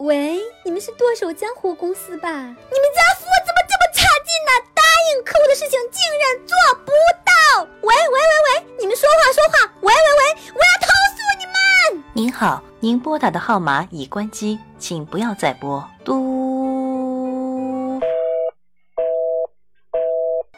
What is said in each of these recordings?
喂，你们是剁手江湖公司吧？你们家服务怎么这么差劲呢？答应客户的事情竟然做不到！喂喂喂喂，你们说话说话！喂喂喂，我要投诉你们！您好，您拨打的号码已关机，请不要再拨。嘟。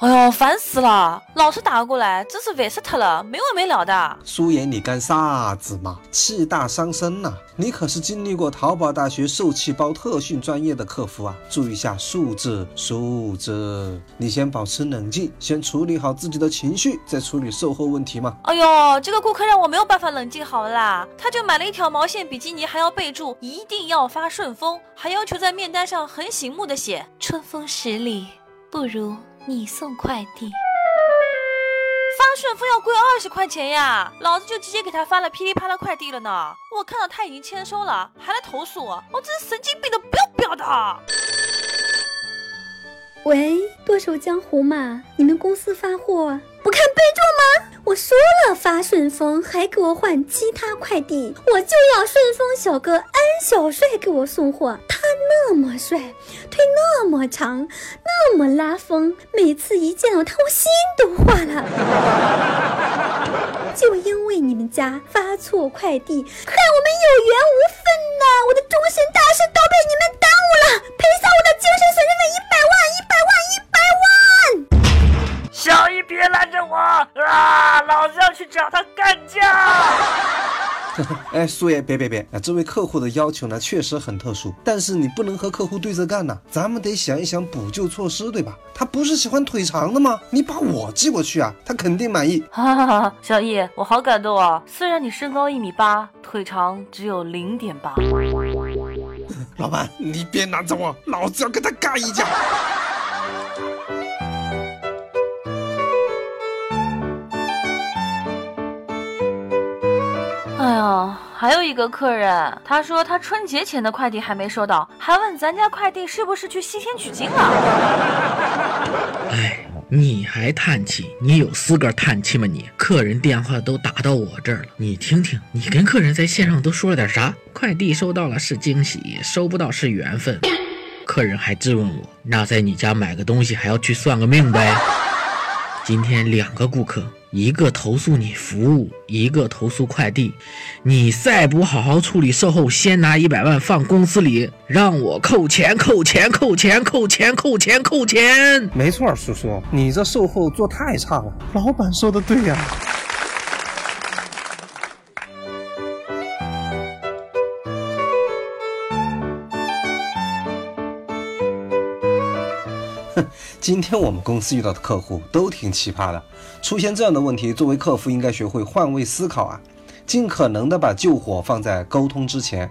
哎呦，烦死了！老是打过来，真是烦死他了，没完没了的。苏妍，你干啥子嘛？气大伤身呐！你可是经历过淘宝大学受气包特训专业的客服啊！注意一下素质，素质。你先保持冷静，先处理好自己的情绪，再处理售后问题嘛。哎呦，这个顾客让我没有办法冷静好啦！他就买了一条毛线比基尼，还要备注一定要发顺丰，还要求在面单上很醒目的写春风十里不如。你送快递，发顺丰要贵二十块钱呀！老子就直接给他发了噼里啪啦快递了呢。我看到他已经签收了，还来投诉我，我真是神经病的不要不要的！喂，剁手江湖嘛，你们公司发货不看备注吗？我说了发顺丰，还给我换其他快递，我就要顺丰小哥安小帅给我送货。那么帅，腿那么长，那么拉风，每次一见到他，我心都化了。就因为你们家发错快递，害我们有缘无分呐！我的终身大事都被你们耽误了，赔偿我的精神损失费一百万，一百万，一百万！小姨，别拦着我啊！老子要去找他！哎，苏爷，别别别！啊，这位客户的要求呢，确实很特殊，但是你不能和客户对着干呐，咱们得想一想补救措施，对吧？他不是喜欢腿长的吗？你把我寄过去啊，他肯定满意。哈哈哈，小易，我好感动啊！虽然你身高一米八，腿长只有零点八。老板，你别拦着我，老子要跟他干一架！哎呀，还有一个客人，他说他春节前的快递还没收到，还问咱家快递是不是去西天取经了。哎，你还叹气？你有资格叹气吗？你客人电话都打到我这儿了，你听听，你跟客人在线上都说了点啥？快递收到了是惊喜，收不到是缘分。客人还质问我，那在你家买个东西还要去算个命呗？今天两个顾客。一个投诉你服务，一个投诉快递，你再不好好处理售后，先拿一百万放公司里，让我扣钱扣钱扣钱扣钱扣钱扣钱。没错，叔叔，你这售后做太差了。老板说的对呀。哼，今天我们公司遇到的客户都挺奇葩的。出现这样的问题，作为客服应该学会换位思考啊，尽可能的把救火放在沟通之前。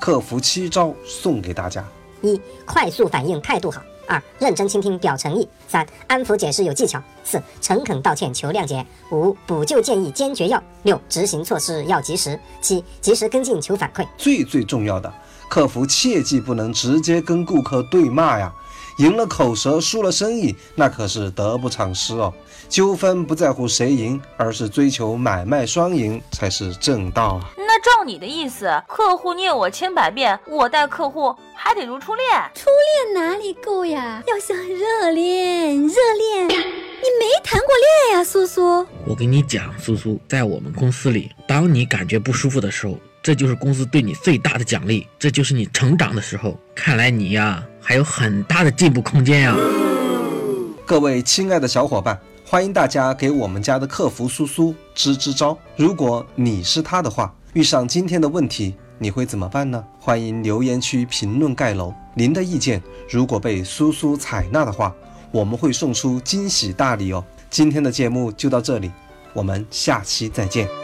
客服七招送给大家：一、快速反应，态度好；二、认真倾听，表诚意；三、安抚解释有技巧；四、诚恳道歉，求谅解；五、补救建议坚决要；六、执行措施要及时；七、及时跟进求反馈。最最重要的，客服切记不能直接跟顾客对骂呀。赢了口舌，输了生意，那可是得不偿失哦。纠纷不在乎谁赢，而是追求买卖双赢才是正道啊。那照你的意思，客户虐我千百遍，我待客户还得如初恋？初恋哪里够呀？要想热恋，热恋，你没谈过恋呀，苏苏。我跟你讲，苏苏，在我们公司里，当你感觉不舒服的时候。这就是公司对你最大的奖励，这就是你成长的时候。看来你呀，还有很大的进步空间呀！各位亲爱的小伙伴，欢迎大家给我们家的客服苏苏支支招。如果你是他的话，遇上今天的问题，你会怎么办呢？欢迎留言区评论盖楼。您的意见如果被苏苏采纳的话，我们会送出惊喜大礼哦。今天的节目就到这里，我们下期再见。